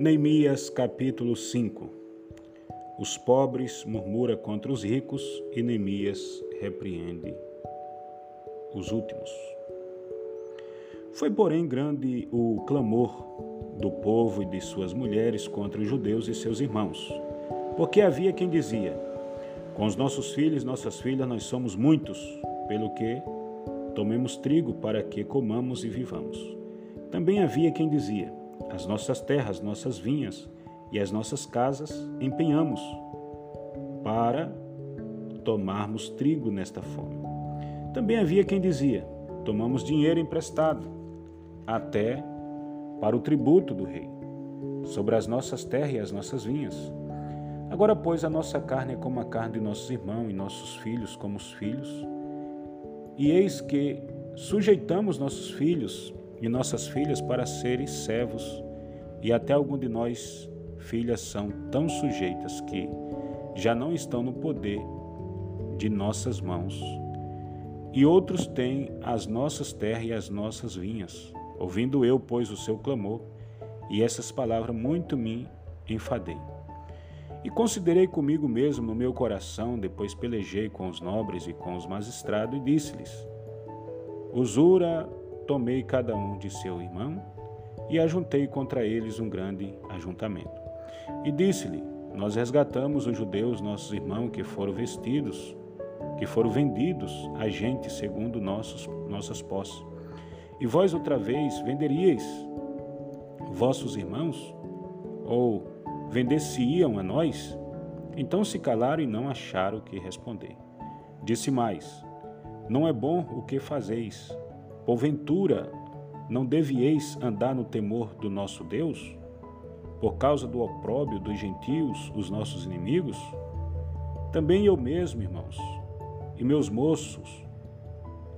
Neemias capítulo 5 Os pobres murmura contra os ricos e Neemias repreende os últimos. Foi, porém, grande o clamor do povo e de suas mulheres contra os judeus e seus irmãos, porque havia quem dizia: Com os nossos filhos nossas filhas nós somos muitos, pelo que tomemos trigo para que comamos e vivamos. Também havia quem dizia: as nossas terras, nossas vinhas e as nossas casas empenhamos para tomarmos trigo nesta fome. Também havia quem dizia: tomamos dinheiro emprestado até para o tributo do rei sobre as nossas terras e as nossas vinhas. Agora, pois, a nossa carne é como a carne de nossos irmãos e nossos filhos como os filhos. E eis que sujeitamos nossos filhos e nossas filhas para serem servos, e até algum de nós filhas são tão sujeitas que já não estão no poder de nossas mãos. E outros têm as nossas terras e as nossas vinhas. Ouvindo eu, pois, o seu clamor, e essas palavras muito me enfadei. E considerei comigo mesmo no meu coração, depois pelejei com os nobres e com os magistrados, e disse-lhes: Usura tomei cada um de seu irmão e ajuntei contra eles um grande ajuntamento. E disse-lhe: Nós resgatamos os judeus, nossos irmãos, que foram vestidos, que foram vendidos a gente segundo nossos, nossas posses. E vós outra vez venderíeis vossos irmãos? Ou vender-se-iam a nós? Então se calaram e não acharam o que responder. Disse mais: Não é bom o que fazeis. Porventura, não devieis andar no temor do nosso Deus? Por causa do opróbio dos gentios, os nossos inimigos? Também eu mesmo, irmãos, e meus moços,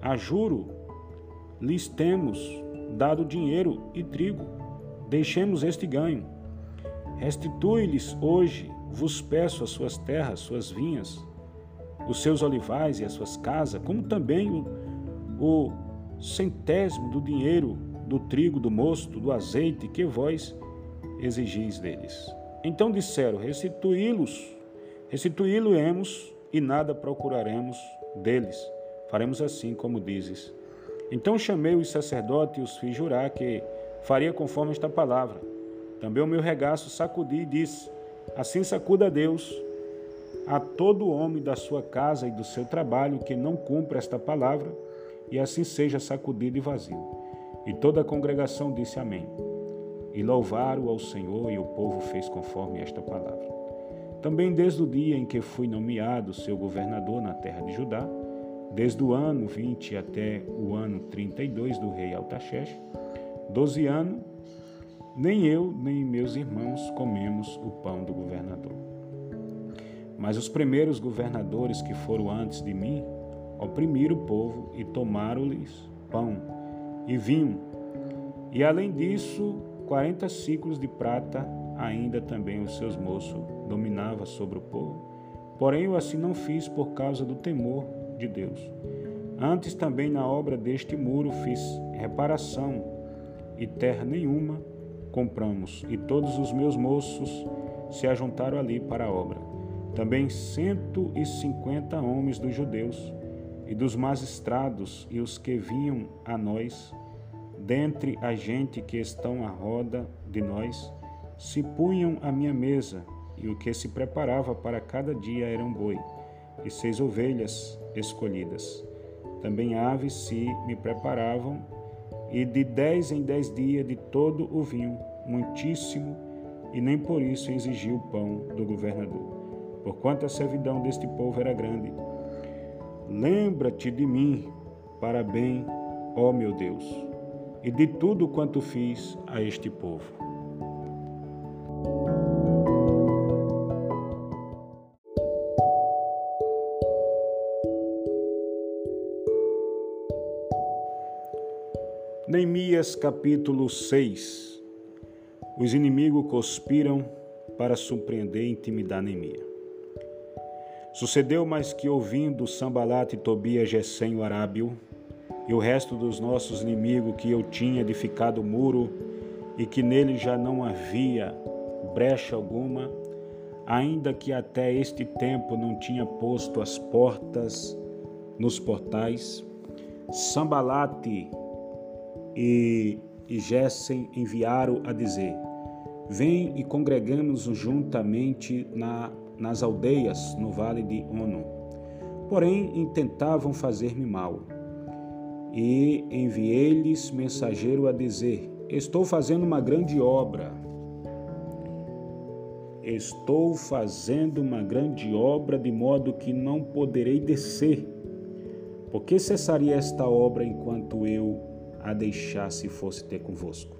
a juro, lhes temos dado dinheiro e trigo. Deixemos este ganho. Restitui-lhes hoje, vos peço, as suas terras, suas vinhas, os seus olivais e as suas casas, como também o, o centésimo do dinheiro, do trigo, do mosto, do azeite que vós exigis deles. Então disseram: Restituí-los, restituí-lo-emos e nada procuraremos deles. Faremos assim como dizes. Então chamei os sacerdotes e os fiz jurar que faria conforme esta palavra. Também o meu regaço sacudi e disse: Assim sacuda Deus a todo homem da sua casa e do seu trabalho que não cumpra esta palavra e assim seja sacudido e vazio. E toda a congregação disse amém. E louvaram ao Senhor, e o povo fez conforme esta palavra. Também desde o dia em que fui nomeado seu governador na terra de Judá, desde o ano 20 até o ano 32 do rei Altaxés, doze anos, nem eu nem meus irmãos comemos o pão do governador. Mas os primeiros governadores que foram antes de mim oprimiram o povo e tomaram-lhes pão e vinho. E além disso, quarenta ciclos de prata, ainda também os seus moços dominava sobre o povo. Porém, eu assim não fiz por causa do temor de Deus. Antes também na obra deste muro fiz reparação, e terra nenhuma compramos, e todos os meus moços se ajuntaram ali para a obra. Também cento e cinquenta homens dos judeus e dos magistrados e os que vinham a nós, dentre a gente que estão à roda de nós, se punham à minha mesa, e o que se preparava para cada dia eram boi, e seis ovelhas escolhidas. Também aves se me preparavam, e de dez em dez dias de todo o vinho, muitíssimo, e nem por isso exigiu o pão do governador. Porquanto a servidão deste povo era grande, Lembra-te de mim, para bem, ó meu Deus, e de tudo quanto fiz a este povo. Neemias capítulo 6 Os inimigos conspiram para surpreender e intimidar Neemias. Sucedeu mais que ouvindo Sambalate, Tobias, Gesem, o Arábio, e o resto dos nossos inimigos que eu tinha edificado o muro e que nele já não havia brecha alguma, ainda que até este tempo não tinha posto as portas nos portais, Sambalate e, e Gessen enviaram a dizer: Vem e congregamos juntamente na, nas aldeias no vale de Ono. Porém, intentavam fazer-me mal. E enviei-lhes mensageiro a dizer: Estou fazendo uma grande obra. Estou fazendo uma grande obra, de modo que não poderei descer. Por que cessaria esta obra enquanto eu a deixasse e fosse ter convosco?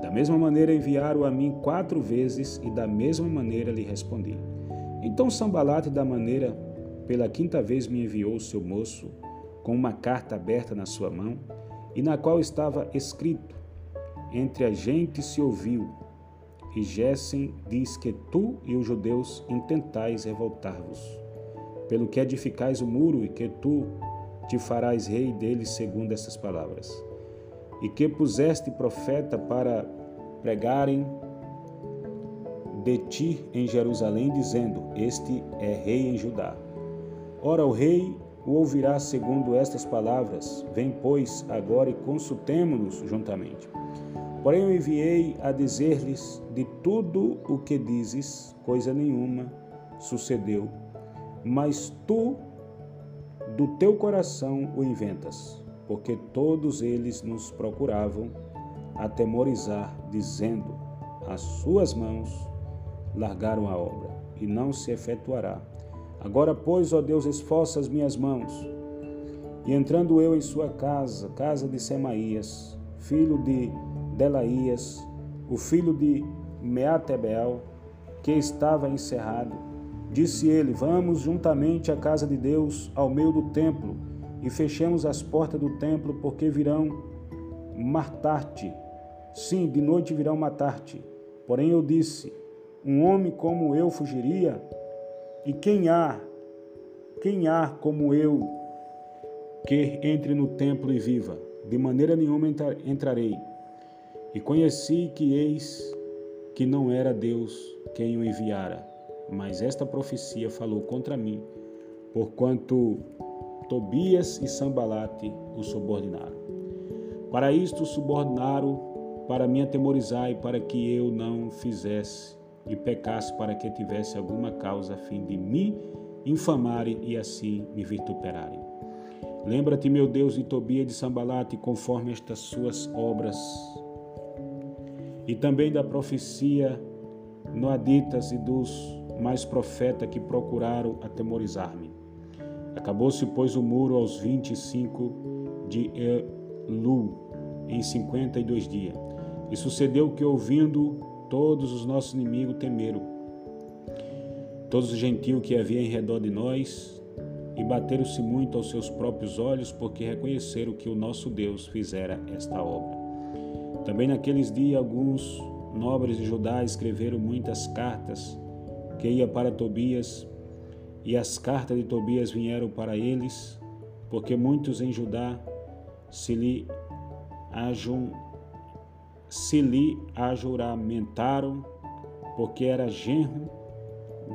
Da mesma maneira enviaram a mim quatro vezes e da mesma maneira lhe respondi. Então Sambalate da maneira pela quinta vez me enviou o seu moço com uma carta aberta na sua mão e na qual estava escrito: Entre a gente se ouviu, e Gessen diz que tu e os judeus intentais revoltar-vos, pelo que edificais o muro e que tu te farás rei deles segundo essas palavras e que puseste profeta para pregarem de ti em Jerusalém, dizendo: Este é rei em Judá. Ora, o rei o ouvirá segundo estas palavras: Vem, pois, agora e consultemo-nos juntamente. Porém, eu enviei a dizer-lhes de tudo o que dizes, coisa nenhuma sucedeu, mas tu do teu coração o inventas porque todos eles nos procuravam atemorizar, dizendo: As suas mãos largaram a obra, e não se efetuará. Agora, pois, ó Deus, esforça as minhas mãos. E entrando eu em sua casa, casa de Semaías, filho de Delaías, o filho de Meatebel, que estava encerrado, disse ele: Vamos juntamente à casa de Deus, ao meio do templo e fechemos as portas do templo, porque virão matar-te. Sim, de noite virão matar-te. Porém eu disse: Um homem como eu fugiria? E quem há, quem há como eu que entre no templo e viva? De maneira nenhuma entrarei. E conheci que eis que não era Deus quem o enviara, mas esta profecia falou contra mim, porquanto Tobias e Sambalate o subordinaram. Para isto subordinaram para me atemorizar e para que eu não fizesse e pecasse para que tivesse alguma causa a fim de me infamarem e assim me vituperarem. Lembra-te, meu Deus, de Tobias e de Sambalate, conforme estas suas obras, e também da profecia noaditas e dos mais profetas que procuraram atemorizar-me. Acabou-se, pois, o muro aos 25 de Elu, em 52 dias. E sucedeu que, ouvindo, todos os nossos inimigos temeram. Todos os gentios que havia em redor de nós, e bateram-se muito aos seus próprios olhos, porque reconheceram que o nosso Deus fizera esta obra. Também naqueles dias, alguns nobres de Judá escreveram muitas cartas que ia para Tobias, e as cartas de Tobias vieram para eles, porque muitos em Judá se lhe, ajun, se lhe ajuramentaram, porque era genro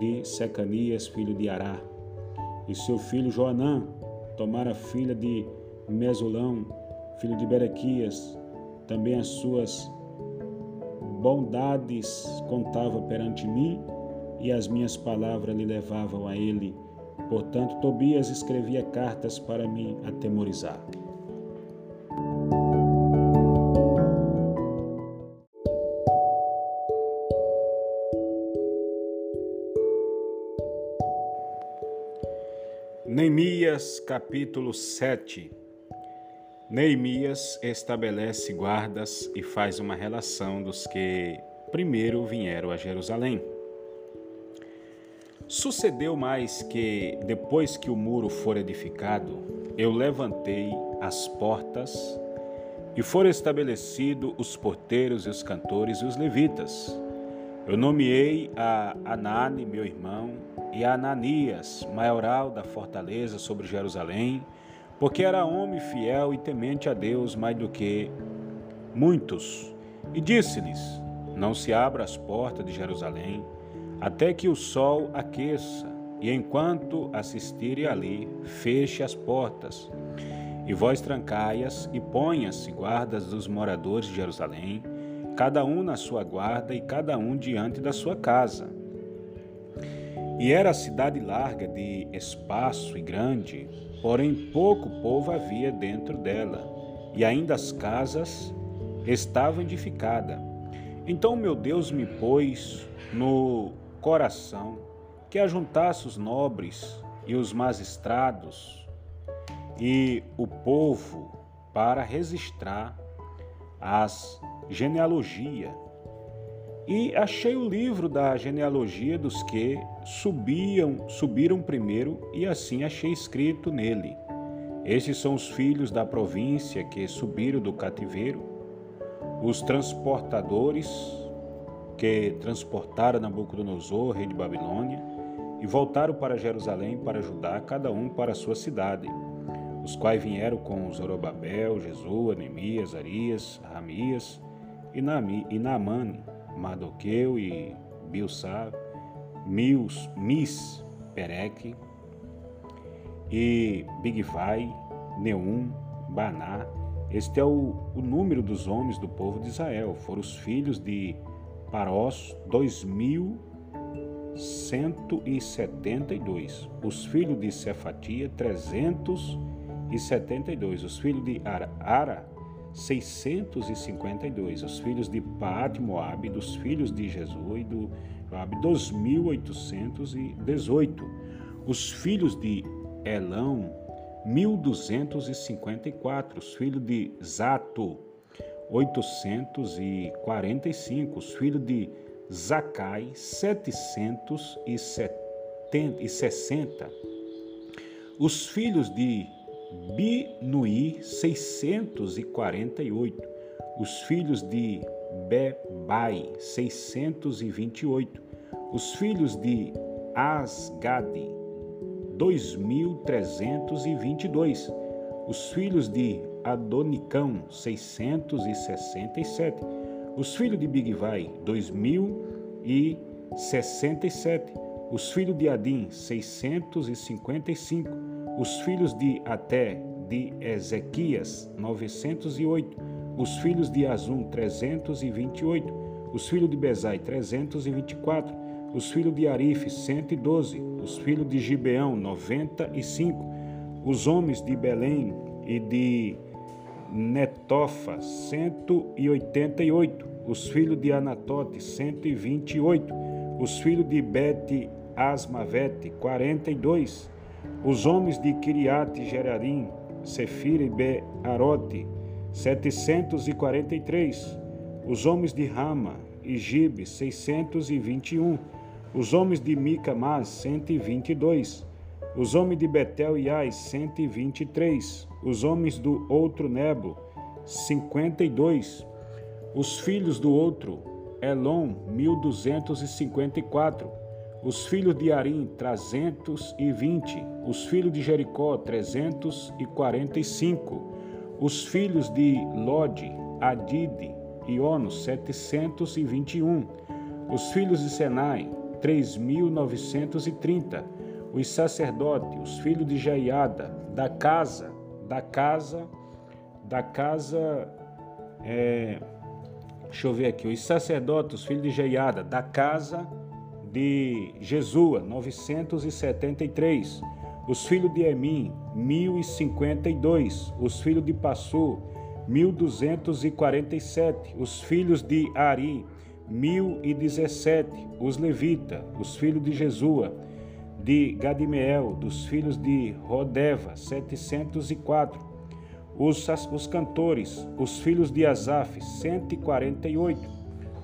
de Secanias, filho de Ará, e seu filho Joanã tomara filha de Mesulão, filho de Berequias, também as suas bondades contava perante mim, e as minhas palavras lhe levavam a ele. Portanto, Tobias escrevia cartas para me atemorizar. Neemias capítulo 7 Neemias estabelece guardas e faz uma relação dos que primeiro vieram a Jerusalém. Sucedeu mais que, depois que o muro for edificado, eu levantei as portas e foram estabelecidos os porteiros e os cantores e os levitas. Eu nomeei a Anani, meu irmão, e a Ananias, maioral da fortaleza sobre Jerusalém, porque era homem fiel e temente a Deus mais do que muitos. E disse-lhes: não se abra as portas de Jerusalém, até que o sol aqueça, e enquanto assistirem ali, feche as portas. E vós trancai-as e ponha-se guardas dos moradores de Jerusalém, cada um na sua guarda e cada um diante da sua casa. E era a cidade larga de espaço e grande, porém pouco povo havia dentro dela, e ainda as casas estavam edificadas. Então meu Deus me pôs no coração que ajuntasse os nobres e os magistrados e o povo para registrar as genealogia. E achei o livro da genealogia dos que subiam, subiram primeiro e assim achei escrito nele: Estes são os filhos da província que subiram do cativeiro os transportadores que transportaram Nabucodonosor, rei de Babilônia, e voltaram para Jerusalém para ajudar cada um para a sua cidade, os quais vieram com Zorobabel, Jesua, Neemias, Arias, Ramias e, Naami, Naamane, Mardoqueu e Bilsar, Mius, Mis, Pereque e Bigvai, Neum, Baná, este é o, o número dos homens do povo de Israel. Foram os filhos de Parós, 2172. Os filhos de Cefatia, 372. Os filhos de Ara, 652. Os filhos de Paat Moab, dos filhos de Jesus e do Joab, 2818. Os filhos de Elão, 1254, os filhos de Zato, 845, os filhos de Zacai, 760, os filhos de Binuí, 648, os filhos de Bebai, 628, os filhos de Asgade, 2322. Os filhos de Adonicão, 667. Os filhos de Bigvai, 2067. Os filhos de Adim, 655. Os filhos de Até, de Ezequias, 908. Os filhos de Azum, 328. Os filhos de Bezai, 324 os filhos de Arife, 112, os filhos de Gibeão, 95, os homens de Belém e de Netofa, 188, os filhos de Anatote, 128, os filhos de Bet Asmavete, 42, os homens de Kiriate Gerarim, Sefira e Bearote, 743, os homens de Rama e Gibe, 621, os homens de Micamás, 122. Os homens de Betel e Ai, 123. Os homens do outro Nebo, 52. Os filhos do outro, Elon, 1254. Os filhos de Arim, 320. Os filhos de Jericó, 345. Os filhos de Lode, Adide e Ono, 721. Os filhos de Senai, 3.930. Os sacerdotes, os filhos de Jaiada, da casa, da casa, da casa, é, deixa eu ver aqui, os sacerdotes, os filhos de Jaiada, da casa de Jesua, 973. Os filhos de Emim, 1052. Os filhos de Passu, 1247. Os filhos de Ari, mil e dezessete, os levitas, os filhos de Jesua, de Gadimeel, dos filhos de Rodeva, setecentos e quatro, os, os cantores, os filhos de Asaf, cento e quarenta e oito,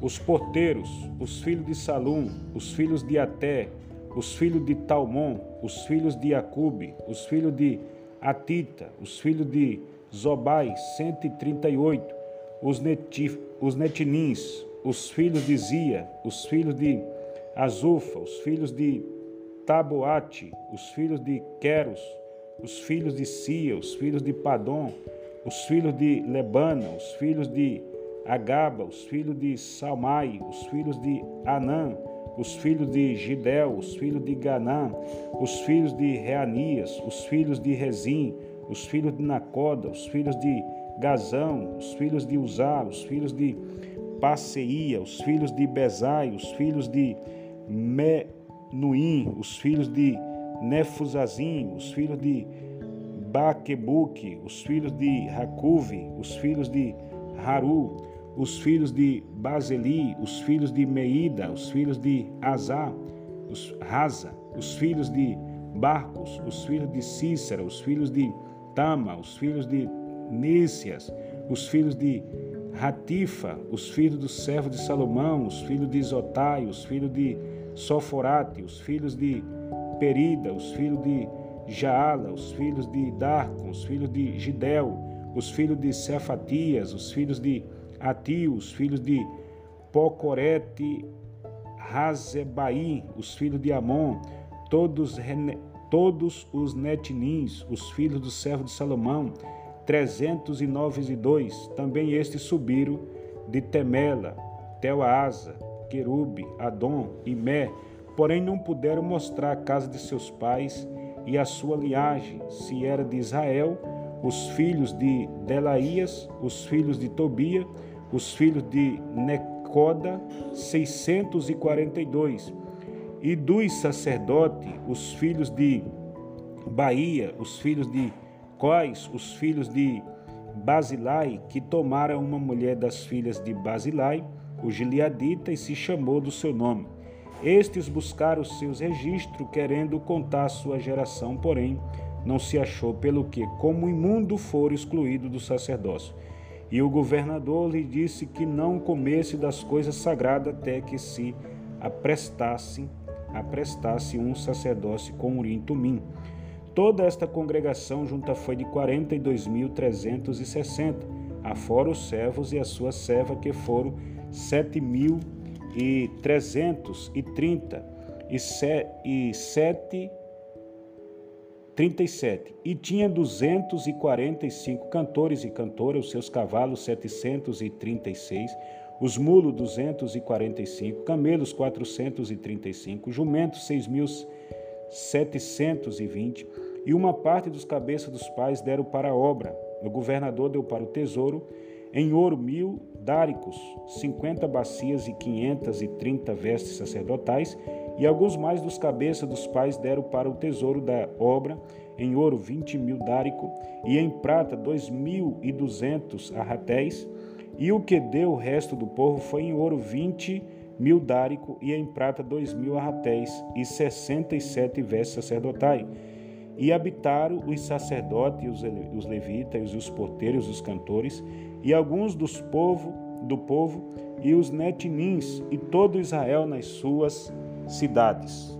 os porteiros, os filhos de Salum, os filhos de Até, os filhos de Talmon, os filhos de Acube, os filhos de Atita, os filhos de Zobai, cento e trinta e oito, os, netif, os netinins, os filhos de Zia, os filhos de Azufa, os filhos de Taboate, os filhos de Queros, os filhos de Sia, os filhos de Padom, os filhos de Lebana, os filhos de Agaba, os filhos de Salmai, os filhos de Anã, os filhos de Gidel, os filhos de Ganã, os filhos de Reanias, os filhos de Rezim, os filhos de Nacoda, os filhos de Gazão, os filhos de Uzá, os filhos de Passeia, os filhos de Bezai, os filhos de Menuim, os filhos de Nefuzazim, os filhos de Baquebuque, os filhos de Racuve, os filhos de Haru, os filhos de Baseli, os filhos de Meida, os filhos de Azá, os Raza, os filhos de Barcos, os filhos de Cícera, os filhos de Tama, os filhos de Nícias, os filhos de Ratifa, os filhos do servo de Salomão, os filhos de Isotai, os filhos de Soforate, os filhos de Perida, os filhos de Jaala, os filhos de Darcon, os filhos de Gidel, os filhos de Cefatias, os filhos de Atio, os filhos de Pocorete, Razebaí, os filhos de Amon, todos, todos os netinins, os filhos do servo de Salomão, trezentos e nove e dois. Também estes subiram de Temela, Teoasa, Querube, Adom e Mé, porém não puderam mostrar a casa de seus pais e a sua linhagem, se era de Israel, os filhos de Delaías, os filhos de Tobia, os filhos de Necoda, 642, e dos sacerdotes, os filhos de Bahia, os filhos de Cois, os filhos de Basilai, que tomaram uma mulher das filhas de Basilai, o Gileadita, e se chamou do seu nome. Estes buscaram seus registros, querendo contar sua geração, porém não se achou, pelo que, como imundo, for excluído do sacerdócio. E o governador lhe disse que não comesse das coisas sagradas até que se aprestasse, aprestasse um sacerdócio com Urim Tumim. Toda esta congregação junta foi de 42.360, afora os servos e a sua serva, que foram 7.330 e, e sete 37. E tinha 245 cantores e cantoras, os seus cavalos 736, os mulos 245, camelos 435, jumentos 6.720, e uma parte dos cabeças dos pais deram para a obra. O governador deu para o tesouro em ouro mil dáricos, cinquenta bacias e quinhentas e trinta vestes sacerdotais, e alguns mais dos cabeças dos pais deram para o tesouro da obra, em ouro vinte mil dárico, e em prata dois mil e duzentos arratéis, e o que deu o resto do povo foi em ouro vinte mil dárico, e em prata dois mil arratéis, e sessenta e sete vestes sacerdotais. E habitaram os sacerdotes, os levitas, os porteiros, os cantores, e alguns dos povo, do povo, e os netinins, e todo Israel nas suas cidades.